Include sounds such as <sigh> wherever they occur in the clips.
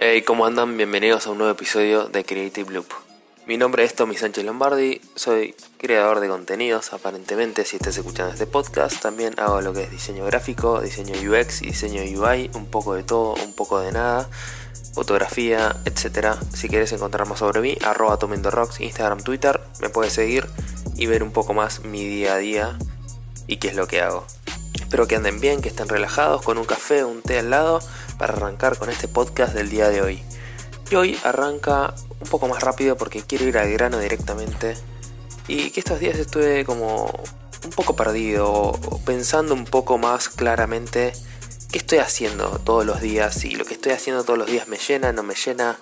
Hey, ¿cómo andan? Bienvenidos a un nuevo episodio de Creative Loop. Mi nombre es Tommy Sánchez Lombardi, soy creador de contenidos, aparentemente si estás escuchando este podcast, también hago lo que es diseño gráfico, diseño UX diseño UI, un poco de todo, un poco de nada, fotografía, etc. Si quieres encontrar más sobre mí, arroba Rocks, Instagram, Twitter, me puedes seguir y ver un poco más mi día a día y qué es lo que hago. Espero que anden bien, que estén relajados con un café, un té al lado para arrancar con este podcast del día de hoy. Y hoy arranca un poco más rápido porque quiero ir al grano directamente. Y que estos días estuve como un poco perdido, pensando un poco más claramente qué estoy haciendo todos los días, si lo que estoy haciendo todos los días me llena, no me llena,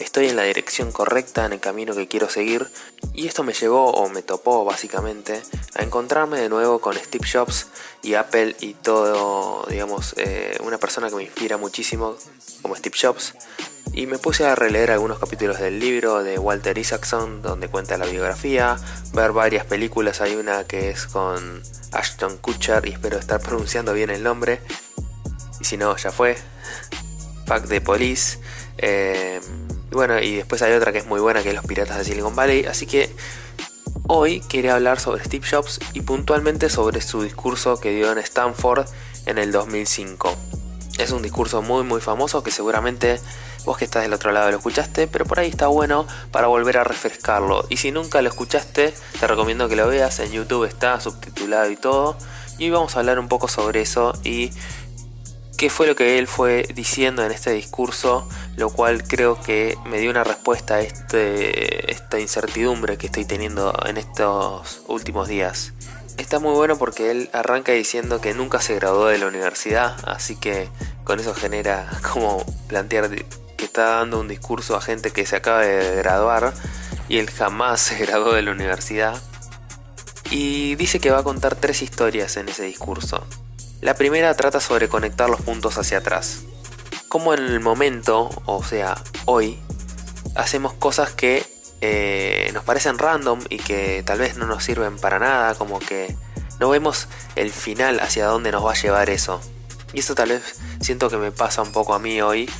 estoy en la dirección correcta, en el camino que quiero seguir. Y esto me llevó o me topó básicamente a encontrarme de nuevo con Steve Jobs y Apple y todo, digamos, eh, una persona que me inspira muchísimo como Steve Jobs. Y me puse a releer algunos capítulos del libro de Walter Isaacson donde cuenta la biografía, ver varias películas, hay una que es con Ashton Kutcher y espero estar <laughs> pronunciando bien el nombre. Y si no, ya fue. Pack de Police. Eh, y bueno, y después hay otra que es muy buena, que es Los Piratas de Silicon Valley. Así que hoy quería hablar sobre Steve Jobs y puntualmente sobre su discurso que dio en Stanford en el 2005. Es un discurso muy muy famoso que seguramente vos que estás del otro lado lo escuchaste, pero por ahí está bueno para volver a refrescarlo. Y si nunca lo escuchaste, te recomiendo que lo veas, en YouTube está subtitulado y todo. Y vamos a hablar un poco sobre eso y qué fue lo que él fue diciendo en este discurso, lo cual creo que me dio una respuesta a este, esta incertidumbre que estoy teniendo en estos últimos días. Está muy bueno porque él arranca diciendo que nunca se graduó de la universidad, así que con eso genera <laughs> como plantear que está dando un discurso a gente que se acaba de graduar y él jamás <laughs> se graduó de la universidad. Y dice que va a contar tres historias en ese discurso. La primera trata sobre conectar los puntos hacia atrás. Como en el momento, o sea, hoy, hacemos cosas que eh, nos parecen random y que tal vez no nos sirven para nada, como que no vemos el final hacia dónde nos va a llevar eso. Y eso tal vez siento que me pasa un poco a mí hoy,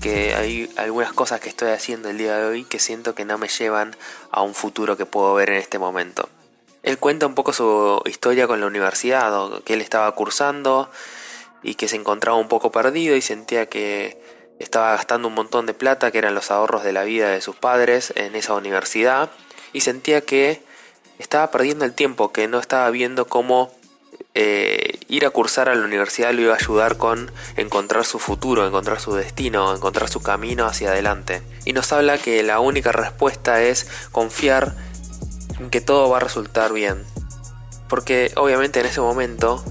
que hay algunas cosas que estoy haciendo el día de hoy que siento que no me llevan a un futuro que puedo ver en este momento. Él cuenta un poco su historia con la universidad, que él estaba cursando y que se encontraba un poco perdido y sentía que estaba gastando un montón de plata, que eran los ahorros de la vida de sus padres en esa universidad, y sentía que estaba perdiendo el tiempo, que no estaba viendo cómo eh, ir a cursar a la universidad lo iba a ayudar con encontrar su futuro, encontrar su destino, encontrar su camino hacia adelante. Y nos habla que la única respuesta es confiar que todo va a resultar bien. Porque obviamente en ese momento,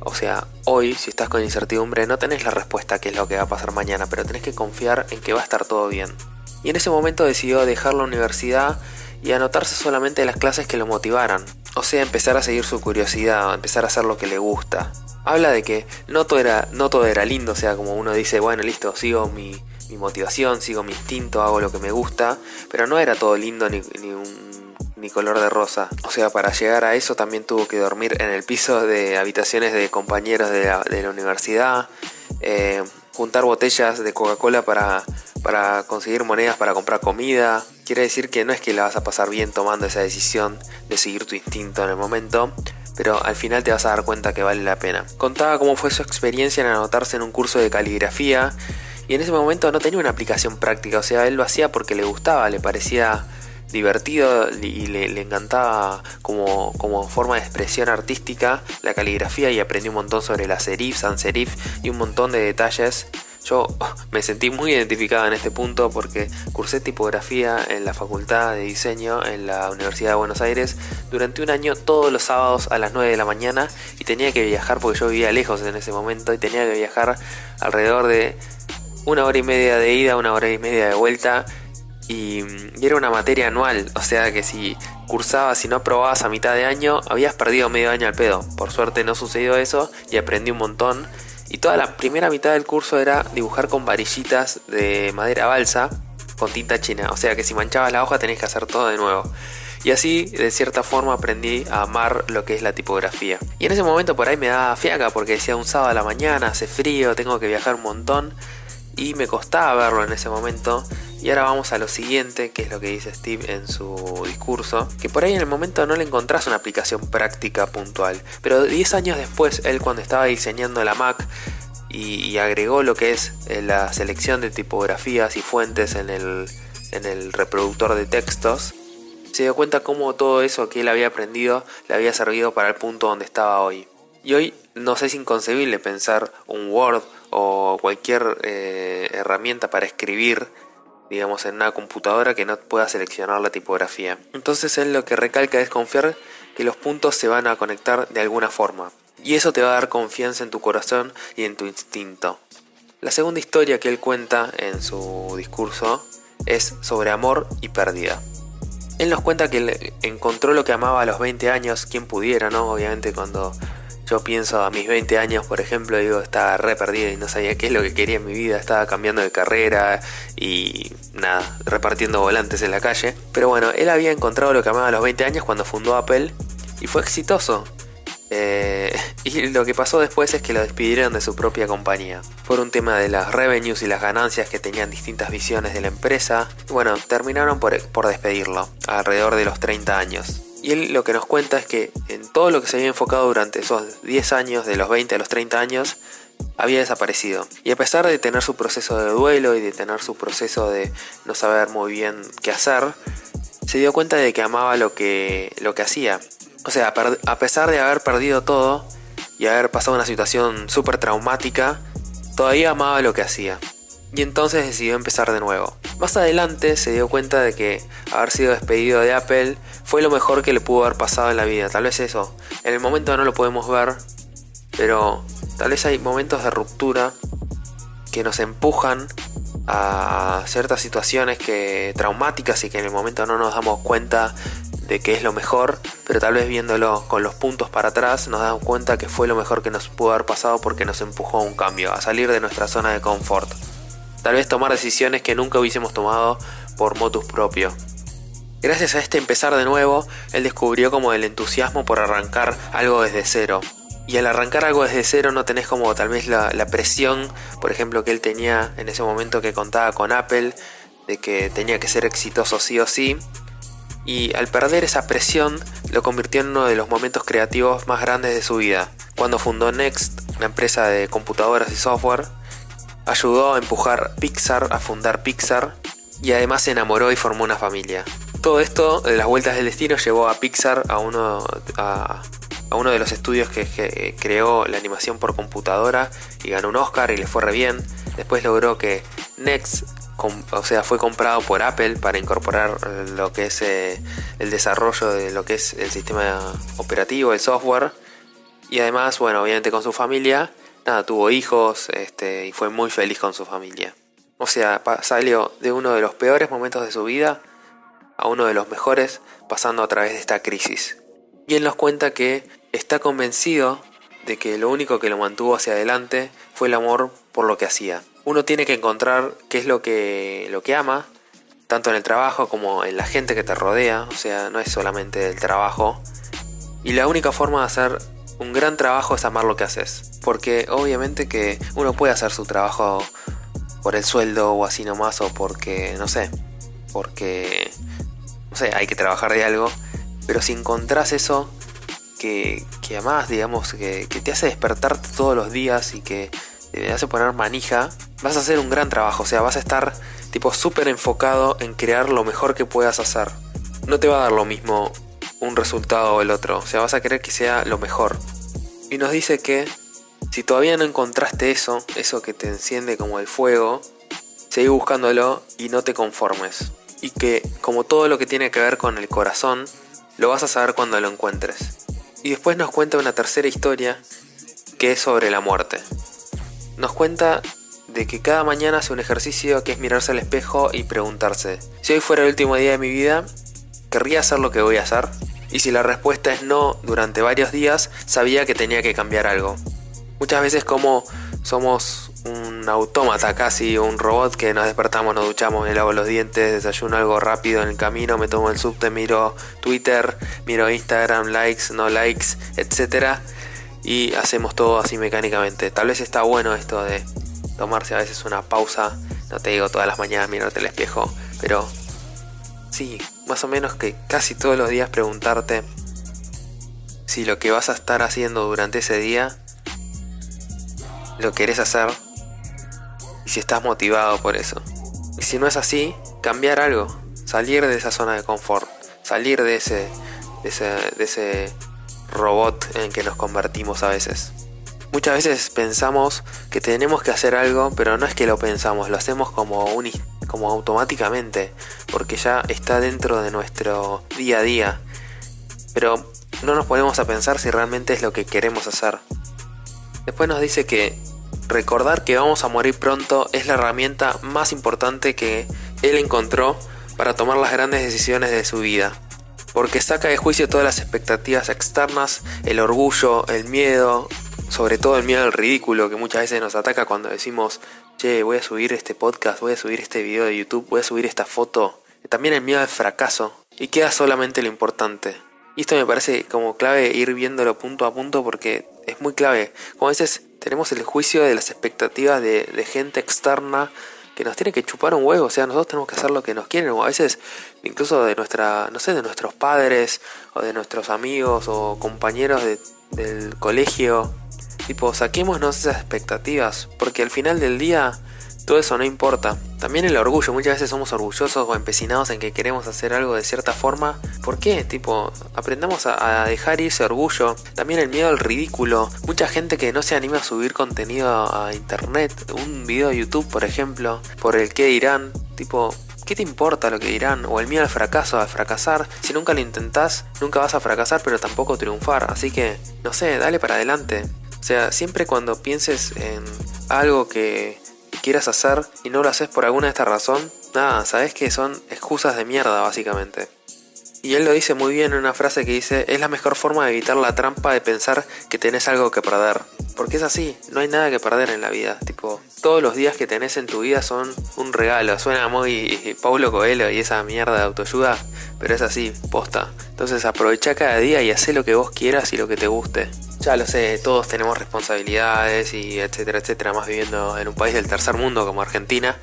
o sea, hoy si estás con incertidumbre no tenés la respuesta a qué es lo que va a pasar mañana, pero tenés que confiar en que va a estar todo bien. Y en ese momento decidió dejar la universidad y anotarse solamente en las clases que lo motivaran. O sea, empezar a seguir su curiosidad, empezar a hacer lo que le gusta. Habla de que no todo era, no todo era lindo, o sea, como uno dice, bueno, listo, sigo mi, mi motivación, sigo mi instinto, hago lo que me gusta, pero no era todo lindo ni, ni un ni color de rosa. O sea, para llegar a eso también tuvo que dormir en el piso de habitaciones de compañeros de la, universidad, eh, juntar botellas de Coca-Cola para, para conseguir monedas para comprar comida. Quiere decir que no es que la vas a pasar bien tomando esa decisión de seguir tu instinto en el momento, pero al final te vas a dar cuenta que vale la pena. Contaba cómo fue su experiencia en anotarse en un curso de caligrafía y en ese momento no tenía una aplicación práctica, o sea, él lo hacía porque le gustaba, le parecía divertido y le, encantaba como, como, forma de expresión artística la caligrafía y aprendí un montón sobre la serif, sans serif y un montón de detalles. Yo me sentí muy identificado en este punto porque cursé tipografía en la Facultad de Diseño en la Universidad de Buenos Aires durante un año todos los sábados a las 9 de la mañana y tenía que viajar porque yo vivía lejos en ese momento y tenía que viajar alrededor de una hora y media de ida, una hora y media de vuelta y, era una materia anual, o sea que si cursabas y no aprobabas a mitad de año, habías perdido medio año al pedo. Por suerte no sucedió eso y aprendí un montón. Y toda la primera mitad del curso era dibujar con varillitas de madera balsa con tinta china. O sea que si manchabas la hoja tenés que hacer todo de nuevo. Y así, de cierta forma, aprendí a amar lo que es la tipografía. Y en ese momento por ahí me daba fiaca porque decía un sábado a la mañana, hace frío, tengo que viajar un montón. Y me costaba verlo en ese momento. Y ahora vamos a lo siguiente, que es lo que dice Steve en su discurso, que por ahí en el momento no le encontrás una aplicación práctica puntual, pero 10 años después, él cuando estaba diseñando la Mac y, agregó lo que es eh, la selección de tipografías y fuentes en el, en el reproductor de textos, se dio cuenta cómo todo eso que él había aprendido le había servido para el punto donde estaba hoy. Y hoy nos es inconcebible pensar un Word o cualquier eh, herramienta para escribir, digamos, en una computadora que no pueda seleccionar la tipografía. Entonces él lo que recalca es confiar que los puntos se van a conectar de alguna forma. Y eso te va a dar confianza en tu corazón y en tu instinto. La segunda historia que él cuenta en su discurso es sobre amor y pérdida. Él nos cuenta que encontró lo que amaba a los 20 años, quien pudiera, ¿no? Obviamente cuando yo pienso a mis 20 años, por ejemplo, digo, estaba re perdido y no sabía qué es lo que quería en mi vida, estaba cambiando de carrera y nada, repartiendo volantes en la calle. Pero bueno, él había encontrado lo que amaba a los 20 años cuando fundó Apple y fue exitoso. Eh, <laughs> y lo que pasó después es que lo despidieron de su propia compañía. Por un tema de las revenues y las ganancias que tenían distintas visiones de la empresa. Bueno, terminaron por, por despedirlo, alrededor de los 30 años. Y él lo que nos cuenta es que en todo lo que se había enfocado durante esos 10 años, de los 20 a los 30 años, había desaparecido. Y a pesar de tener su proceso de duelo y de tener su proceso de no saber muy bien qué hacer, se dio cuenta de que amaba lo que, lo que hacía. O sea, a pesar de haber perdido todo y haber pasado una situación súper traumática, todavía amaba lo que hacía. Y entonces decidió empezar de nuevo. Más adelante se dio cuenta de que haber sido despedido de Apple fue lo mejor que le pudo haber pasado en la vida. Tal vez eso. En el momento no lo podemos ver, pero tal vez hay momentos de ruptura que nos empujan a ciertas situaciones que traumáticas y que en el momento no nos damos cuenta de que es lo mejor, pero tal vez viéndolo con los puntos para atrás nos damos cuenta que fue lo mejor que nos pudo haber pasado porque nos empujó a un cambio, a salir de nuestra zona de confort. Tal vez tomar decisiones que nunca hubiésemos tomado por motus propio. Gracias a este empezar de nuevo, él descubrió como el entusiasmo por arrancar algo desde cero. Y al arrancar algo desde cero no tenés como tal vez la, la presión, por ejemplo, que él tenía en ese momento que contaba con Apple, de que tenía que ser exitoso sí o sí, y al perder esa presión lo convirtió en uno de los momentos creativos más grandes de su vida. Cuando fundó Next, una empresa de computadoras y software, ayudó a empujar Pixar a fundar Pixar y además se enamoró y formó una familia. Todo esto de las vueltas del destino llevó a Pixar a uno, de los estudios que, creó la animación por computadora y ganó un Oscar y le fue re bien. Después logró que Next o sea, fue comprado por Apple para incorporar eh, lo que es eh, el desarrollo de lo que es el sistema operativo, el software. Y además, bueno, obviamente con su familia, nada, tuvo hijos este, y fue muy feliz con su familia. O sea, salió de uno de los peores momentos de su vida a uno de los mejores pasando a través de esta crisis. Y él nos cuenta que está convencido de que lo único que lo mantuvo hacia adelante fue el amor por lo que hacía uno tiene que encontrar qué es lo que, lo que ama, tanto en el trabajo como en la gente que te rodea, o sea, no es solamente el trabajo. Y la única forma de hacer un gran trabajo es amar lo que haces, porque obviamente que uno puede hacer su trabajo por el sueldo o así nomás, o porque, no sé, porque, no sé, hay que trabajar de algo, pero si encontrás eso que, que amás, digamos, que, que te hace despertarte todos los días y que te hace poner manija, vas a hacer un gran trabajo, o sea, vas a estar tipo súper enfocado en crear lo mejor que puedas hacer. No te va a dar lo mismo un resultado o el otro, o sea, vas a querer que sea lo mejor. Y nos dice que si todavía no encontraste eso, eso que te enciende como el fuego, seguí buscándolo y no te conformes. Y que como todo lo que tiene que ver con el corazón, lo vas a saber cuando lo encuentres. Y después nos cuenta una tercera historia que es sobre la muerte. Nos cuenta de que cada mañana hace un ejercicio que es mirarse al espejo y preguntarse, si hoy fuera el último día de mi vida, ¿querría hacer lo que voy a hacer? Y si la respuesta es no durante varios días, sabía que tenía que cambiar algo. Muchas veces como somos un autómata casi, un robot que nos despertamos, nos duchamos, me lavo los dientes, desayuno algo rápido en el camino, me tomo el subte, miro Twitter, miro Instagram, likes, no likes, etc. Y hacemos todo así mecánicamente. Tal vez está bueno esto de tomarse a veces una pausa, no te digo todas las mañanas mirarte el espejo, pero sí, más o menos que casi todos los días preguntarte si lo que vas a estar haciendo durante ese día lo querés hacer y si estás motivado por eso. Y si no es así, cambiar algo, salir de esa zona de confort, salir de ese, de ese, de ese robot en que nos convertimos a veces. Muchas veces pensamos que tenemos que hacer algo, pero no es que lo pensamos, lo hacemos como, un, como automáticamente, porque ya está dentro de nuestro día a día. Pero no nos ponemos a pensar si realmente es lo que queremos hacer. Después nos dice que recordar que vamos a morir pronto es la herramienta más importante que él encontró para tomar las grandes decisiones de su vida. Porque saca de juicio todas las expectativas externas, el orgullo, el miedo, sobre todo el miedo al ridículo que muchas veces nos ataca cuando decimos, che, voy a subir este podcast, voy a subir este video de YouTube, voy a subir esta foto. También el miedo al fracaso. Y queda solamente lo importante. Y esto me parece como clave ir viéndolo punto a punto porque es muy clave. Como a veces tenemos el juicio de las expectativas de, gente externa que nos tiene que chupar un huevo, o sea, nosotros tenemos que hacer lo que nos quieren, o a veces incluso de nuestra, no sé, de nuestros padres, o de nuestros amigos, o compañeros del colegio, tipo, saquémonos esas expectativas, porque al final del día todo eso no importa. También el orgullo, muchas veces somos orgullosos o empecinados en que queremos hacer algo de cierta forma. ¿Por qué? Tipo, aprendamos a, dejar ir ese orgullo. También el miedo al ridículo. Mucha gente que no se anima a subir contenido a internet, un video de YouTube, por ejemplo, por el que dirán. Tipo, ¿Qué te importa lo que dirán? O el miedo al fracaso, al fracasar. Si nunca lo intentás, nunca vas a fracasar, pero tampoco triunfar. Así que, no sé, dale para adelante. O sea, siempre cuando pienses en algo que quieras hacer y no lo haces por alguna de esta razón, nada, sabes que son excusas de mierda básicamente. Y él lo dice muy bien en una frase que dice, es la mejor forma de evitar la trampa de pensar que tenés algo que perder. Porque es así, no hay nada que perder en la vida. Tipo, todos los días que tenés en tu vida son un regalo. Suena muy Paulo Coelho y esa mierda de autoayuda, pero es así, posta. Entonces aprovecha cada día y haz lo que vos quieras y lo que te guste. Ya lo sé, todos tenemos responsabilidades y etcétera, etcétera, más viviendo en un país del tercer mundo como Argentina.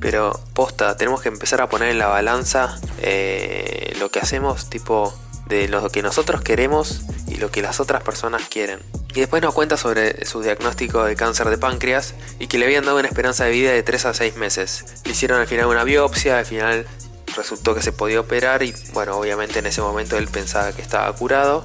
Pero posta, tenemos que empezar a poner en la balanza eh, lo que hacemos, tipo de lo que nosotros queremos y lo que las otras personas quieren. Y después nos cuenta sobre su diagnóstico de cáncer de páncreas y que le habían dado una esperanza de vida de 3 a 6 meses. Le hicieron al final una biopsia, al final resultó que se podía operar y bueno, obviamente en ese momento él pensaba que estaba curado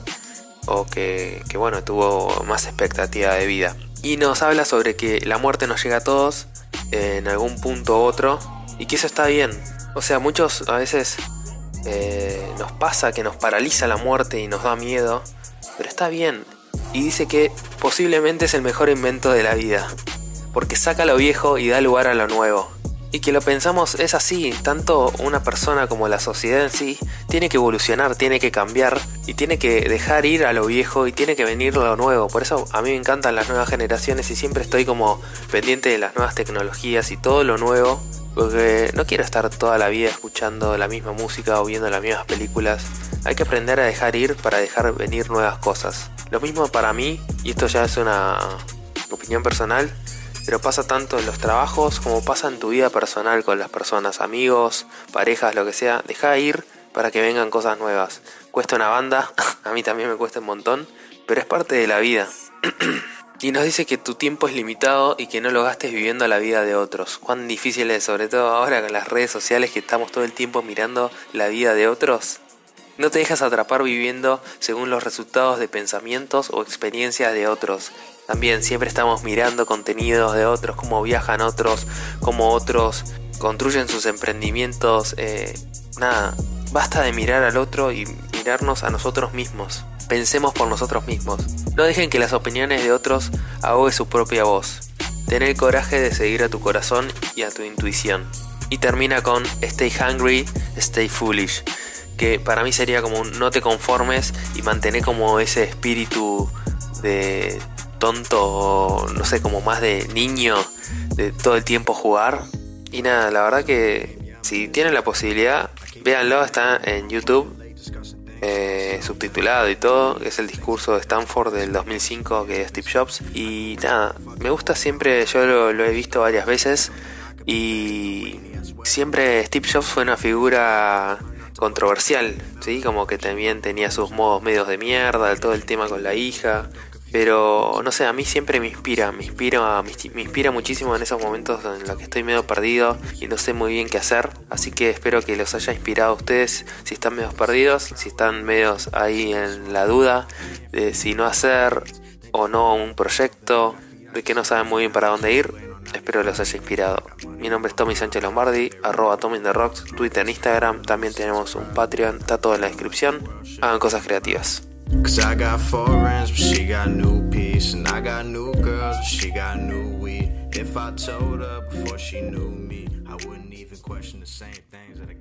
o que, bueno, tuvo más expectativa de vida. Y nos habla sobre que la muerte nos llega a todos en algún punto u otro y que eso está bien. O sea, muchos a veces eh, nos pasa que nos paraliza la muerte y nos da miedo, pero está bien. Y dice que posiblemente es el mejor invento de la vida, porque saca lo viejo y da lugar a lo nuevo. Y que lo pensamos es así, tanto una persona como la sociedad en sí tiene que evolucionar, tiene que cambiar y tiene que dejar ir a lo viejo y tiene que venir lo nuevo. Por eso a mí me encantan las nuevas generaciones y siempre estoy como pendiente de las nuevas tecnologías y todo lo nuevo. Porque no quiero estar toda la vida escuchando la misma música o viendo las mismas películas. Hay que aprender a dejar ir para dejar venir nuevas cosas. Lo mismo para mí, y esto ya es una opinión personal, pero pasa tanto en los trabajos como pasa en tu vida personal con las personas, amigos, parejas, lo que sea. Deja ir para que vengan cosas nuevas. Cuesta una banda, a mí también me cuesta un montón, pero es parte de la vida. <clears throat> y nos dice que tu tiempo es limitado y que no lo gastes viviendo la vida de otros. Cuán difícil es, sobre todo ahora con las redes sociales que estamos todo el tiempo mirando la vida de otros. No te dejas atrapar viviendo según los resultados de pensamientos o experiencias de otros. También siempre estamos mirando contenidos de otros, cómo viajan otros, cómo otros construyen sus emprendimientos. Eh, nada, basta de mirar al otro y mirarnos a nosotros mismos. Pensemos por nosotros mismos. No dejen que las opiniones de otros ahogue su propia voz. Ten el coraje de seguir a tu corazón y a tu intuición. Y termina con Stay hungry, stay foolish. Que para mí sería como un no te conformes y mantener como ese espíritu de tonto, no sé, como más de niño, de todo el tiempo jugar. Y nada, la verdad que si tienen la posibilidad, véanlo, está en YouTube, eh, subtitulado y todo. Es el discurso de Stanford del 2005 que es Steve Jobs. Y nada, me gusta siempre, yo lo, lo he visto varias veces y siempre Steve Jobs fue una figura controversial, ¿sí? Como que también tenía sus modos medios de mierda, todo el tema con la hija. Pero no sé, a mí siempre me inspira, me inspira, me inspira muchísimo en esos momentos en los que estoy medio perdido y no sé muy bien qué hacer. Así que espero que los haya inspirado a ustedes si están medio perdidos, si están medios ahí en la duda de si no hacer o no un proyecto, de que no saben muy bien para dónde ir. Espero los haya inspirado. Mi nombre es Tommy Sánchez Lombardi, arroba Tommy the Rocks, Twitter, Instagram. También tenemos un Patreon, está todo en la descripción. Hagan cosas creativas. I wouldn't even question the same things that.